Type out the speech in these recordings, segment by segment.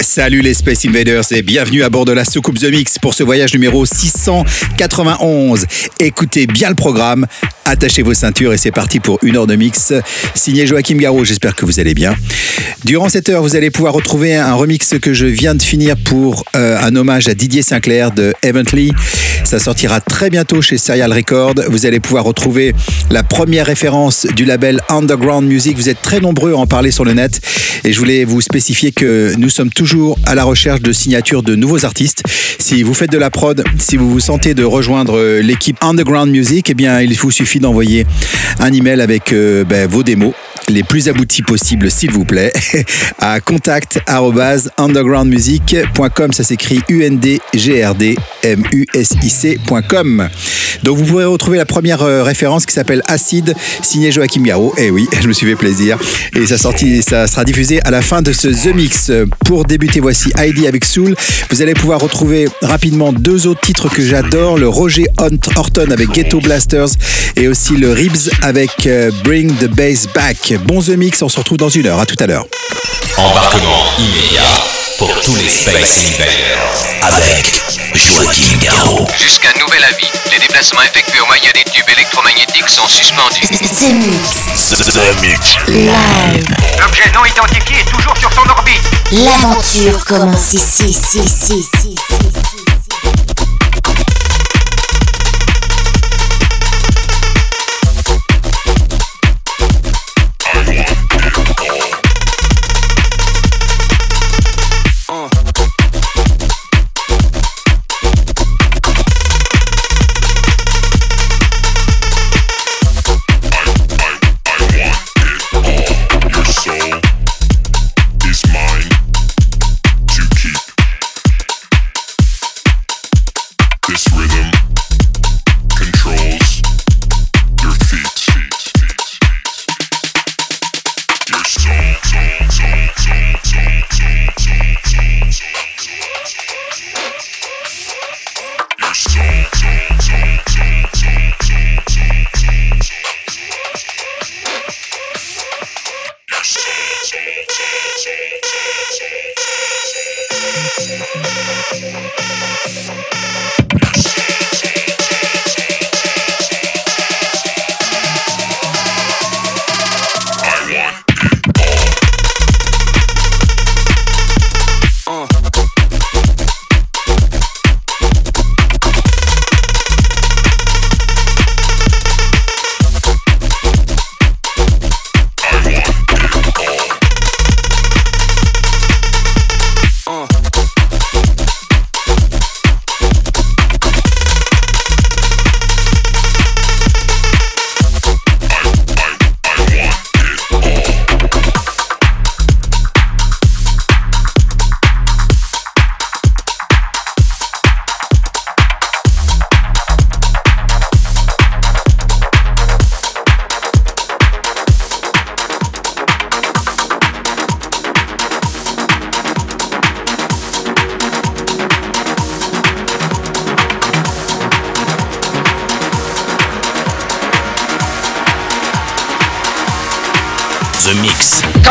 Salut les Space Invaders et bienvenue à bord de la soucoupe The Mix pour ce voyage numéro 691. Écoutez bien le programme, attachez vos ceintures et c'est parti pour une heure de mix. Signé Joachim Garraud, j'espère que vous allez bien. Durant cette heure, vous allez pouvoir retrouver un remix que je viens de finir pour euh, un hommage à Didier Sinclair de Evently. Ça sortira très bientôt chez Serial Record. Vous allez pouvoir retrouver la première référence du label Underground Music. Vous êtes très nombreux à en parler sur le net et je voulais vous spécifier que nous sommes toujours à la recherche de signatures de nouveaux artistes. Si vous faites de la prod, si vous vous sentez de rejoindre euh, l'équipe Underground Music, eh bien, il vous suffit d'envoyer un email avec euh, ben, vos démos les plus aboutis possibles, s'il vous plaît, à contact@undergroundmusic.com. Ça s'écrit U N D G R D M U S I C.com. Donc vous pourrez retrouver la première euh, référence qui s'appelle Acid, signé Joachim Garraud. Eh oui, je me suis fait plaisir. Et ça, sorti, ça sera diffusé à la fin de ce The Mix. Pour débuter, voici Heidi avec Soul. Vous allez pouvoir retrouver rapidement deux autres titres que j'adore le Roger Hunt Horton avec Ghetto Blasters et aussi le Ribs avec euh, Bring the Bass Back. Bon The Mix, on se retrouve dans une heure. À tout à l'heure. Embarquement immédiat pour tous les Space Invaders avec Joachim Garraud. Jusqu'à nouvel avis, les déplacements effectués au moyen des tubes électromagnétiques sont suspendus. The Mix. The Mix. Live. L'objet non identifié est toujours sur son orbite. L'aventure commence ici, ici, ici, ici.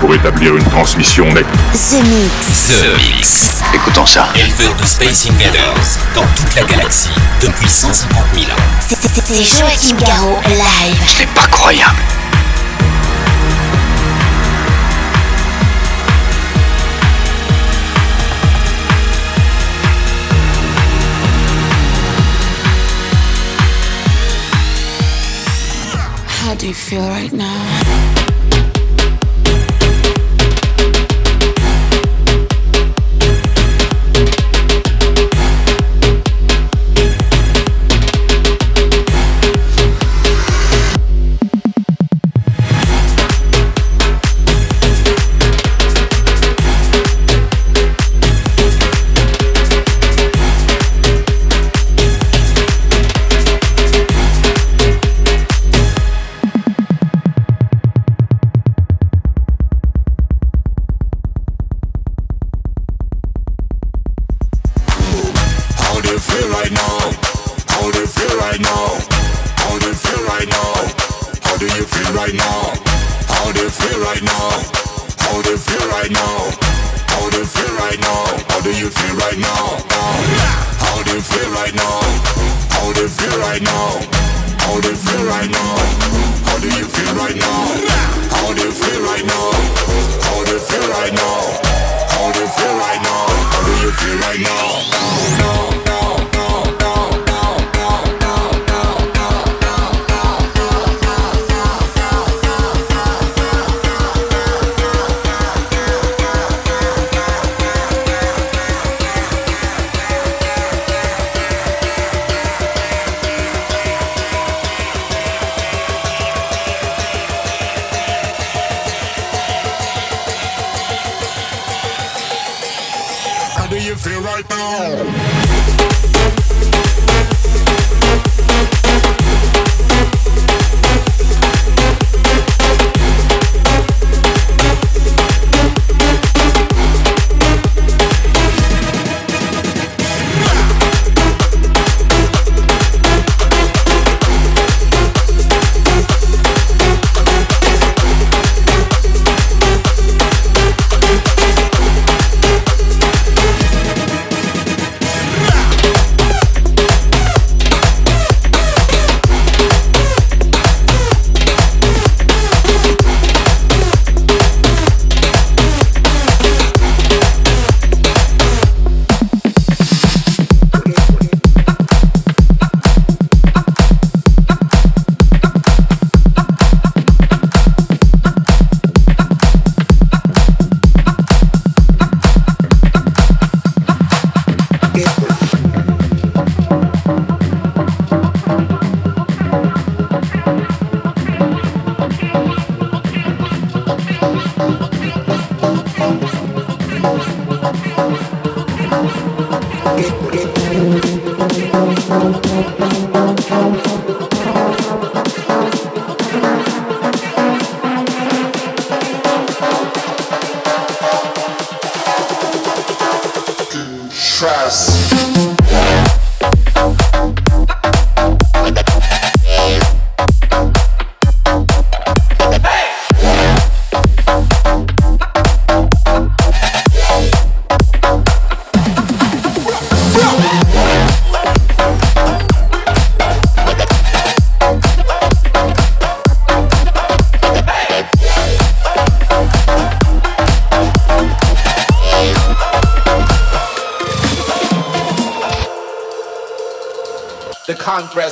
pour établir une transmission nette. The Mix. The Mix. Écoutons ça. Éleveur de Space Invaders dans toute la galaxie depuis 150 000 ans. C'était Joachim Garraud live. C'est pas croyable. How do you feel right now?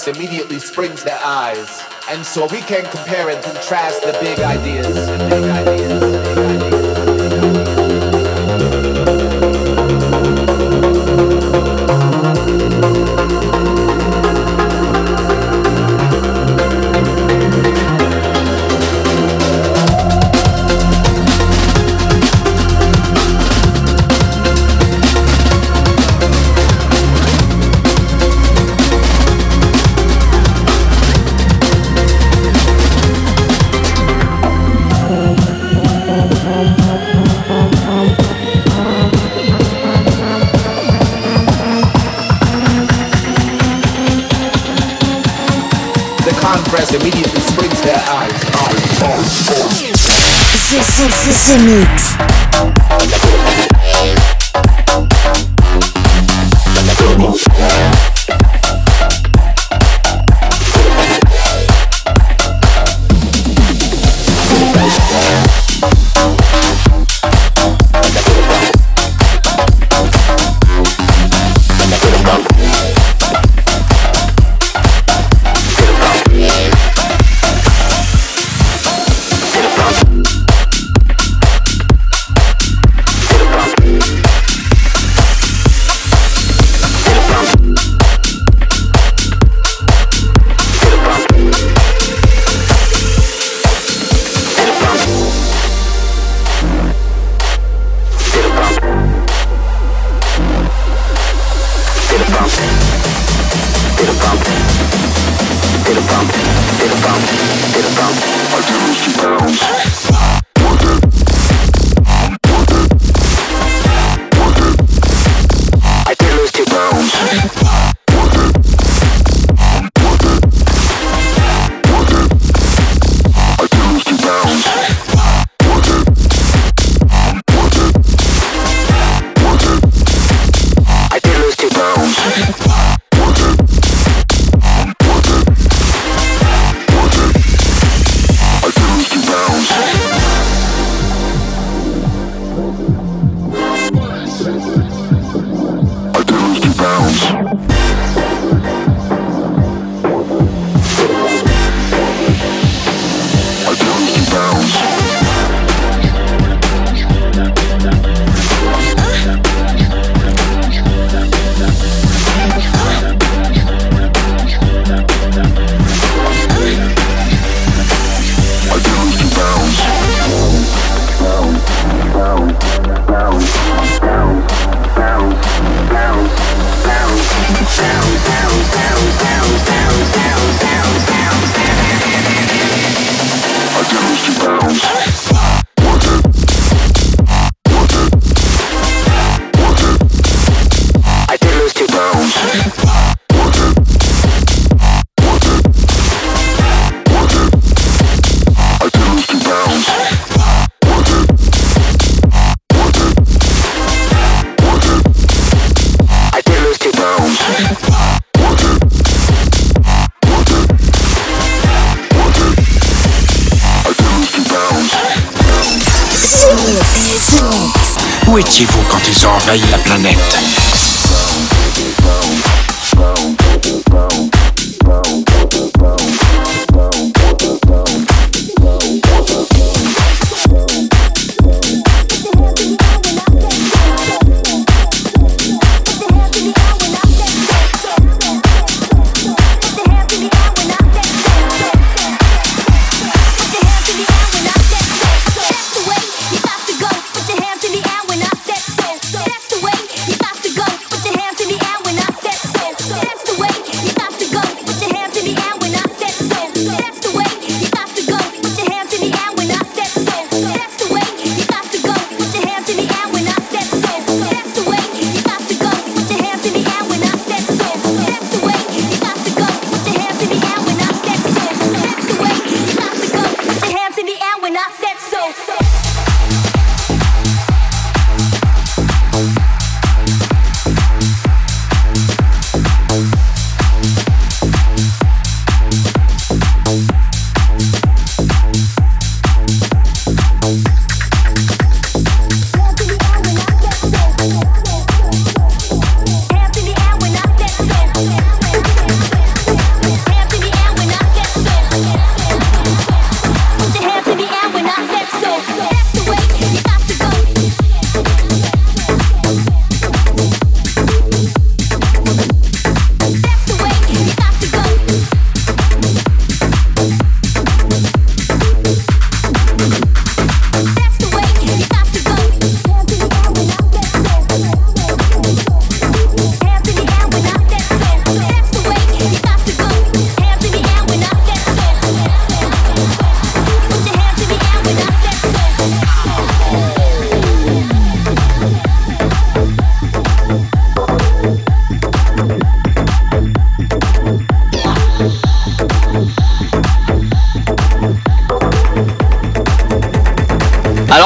immediately springs their eyes. And so we can compare and contrast the big ideas. The big ideas. Mix.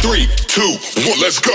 Three, two, one, let's go.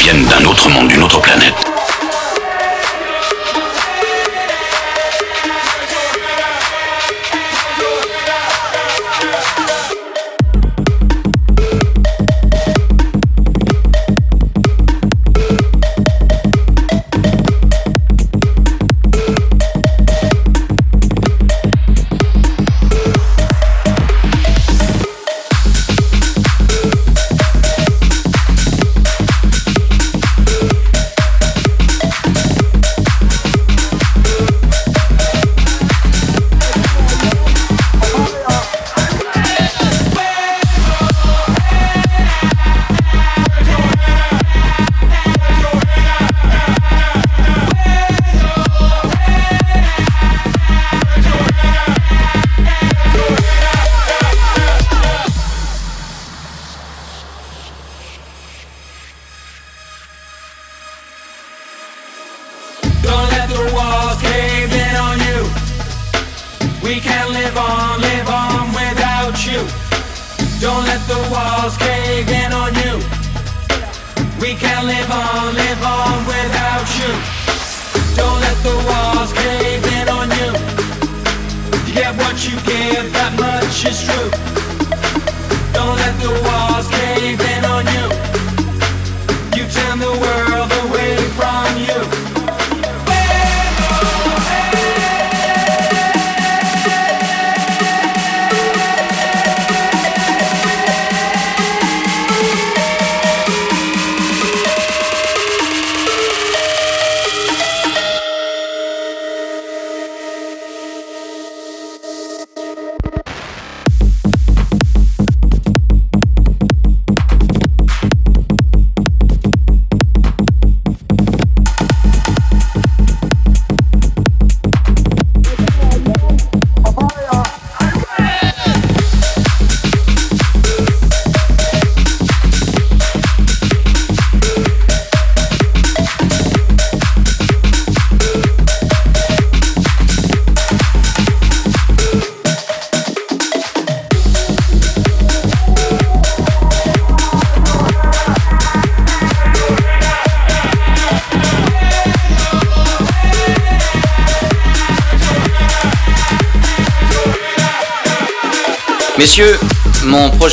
Viennent d'un autre monde, d'une autre planète.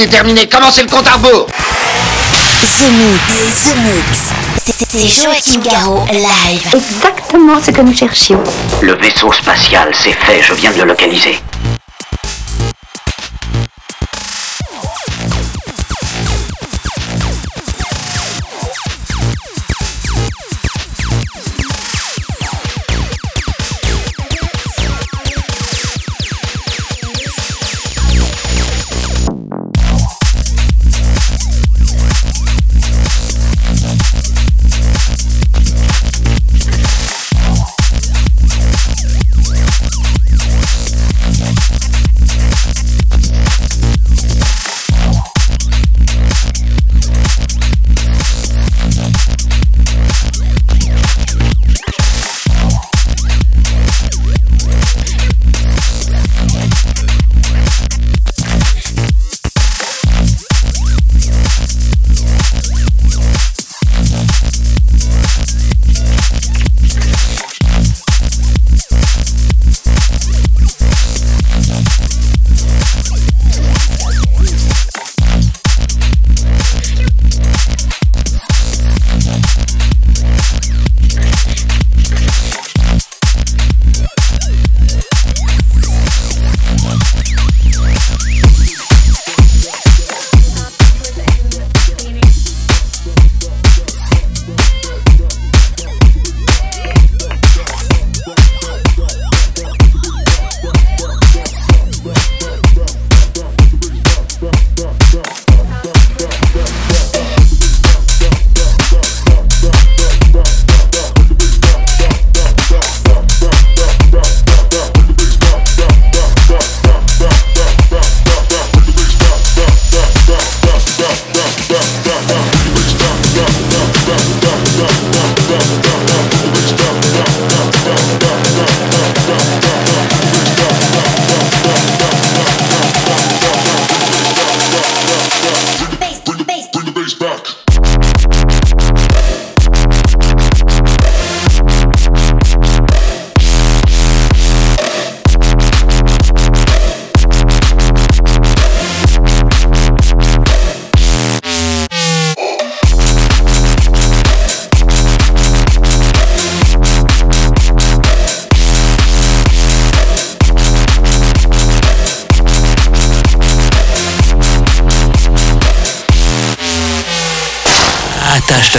Déterminé, commencez le compte à rebours The Mix, The Mix. C'est Joachim Garraud, live. Exactement ce que nous cherchions. Le vaisseau spatial, c'est fait, je viens de le localiser.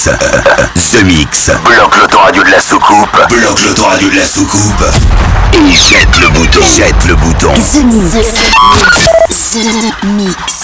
Mix. Ce mix. Bloque l'autoradio de la soucoupe. Bloque l'autoradio de la soucoupe. Et jette le bouton. Jette le bouton. The Mix. The Mix.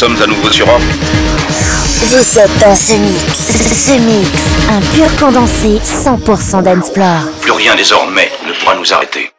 Sommes à nouveau sur Off. Vous êtes dans ce mix. Ce mix, un pur condensé 100% dance floor. Plus rien désormais ne pourra nous arrêter.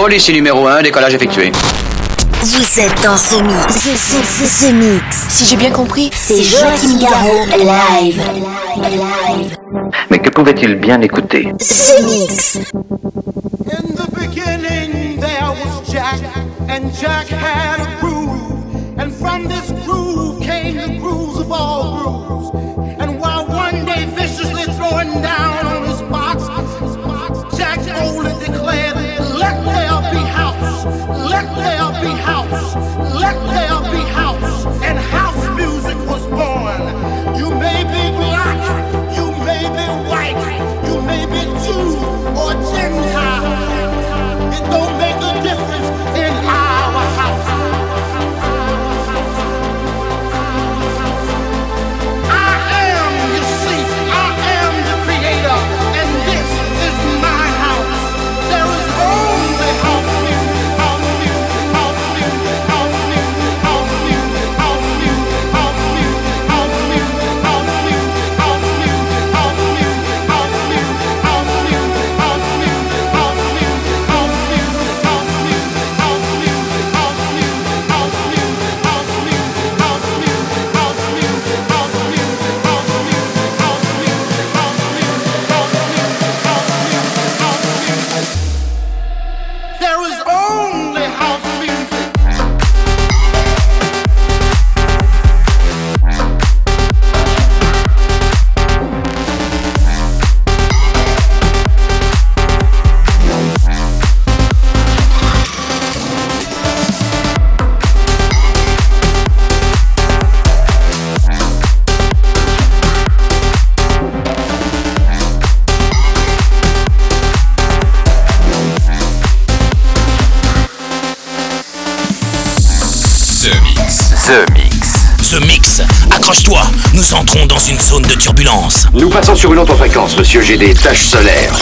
Contrôle, ici numéro 1, décollage effectué. Vous êtes dans ce mix. Ce, ce, ce, ce mix. Si j'ai bien compris, c'est Joachim Garraud live. live. Mais que pouvait-il bien écouter? Ce mix. In the beginning there was Jack, and Jack had a groove, and from this groove came the grooves of all grooves. And while one day viciously throwing down on his box, Jack "Let there be house, let there be house, let there be house," and house music was born. You may be black, you may be white, you may be Jew or Gentile. Nous passons sur une autre fréquence, monsieur. J'ai des taches solaires.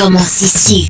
L'aventure commence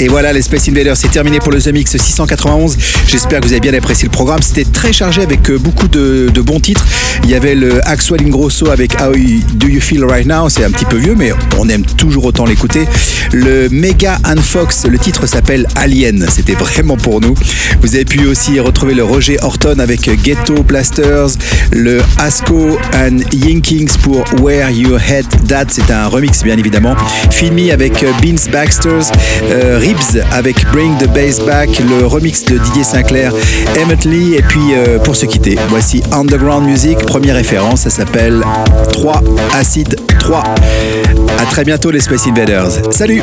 Et voilà, les Space Invaders, c'est terminé pour le The Mix 691. J'espère que vous avez bien apprécié le programme. C'était très chargé avec euh, beaucoup de, bons titres. Il y avait le Axwell Ingrosso avec How Do You Feel Right Now? C'est un petit peu vieux, mais on aime toujours autant l'écouter. Le Mega Anne Fox, le titre s'appelle Alien. C'était vraiment pour nous. Vous avez pu aussi retrouver le Roger Horton avec Ghetto Blasters, le Asco and Yinkings pour Where You Head That. C'est un remix, bien évidemment. Filmy avec euh, Beans Baxters, euh, Avec Bring the Bass Back, le remix de Didier Sinclair, Emmett Lee. Et puis, euh, pour se quitter, voici Underground Music, première référence. Ça s'appelle 3 Acid 3. À très bientôt, les Space Invaders. Salut!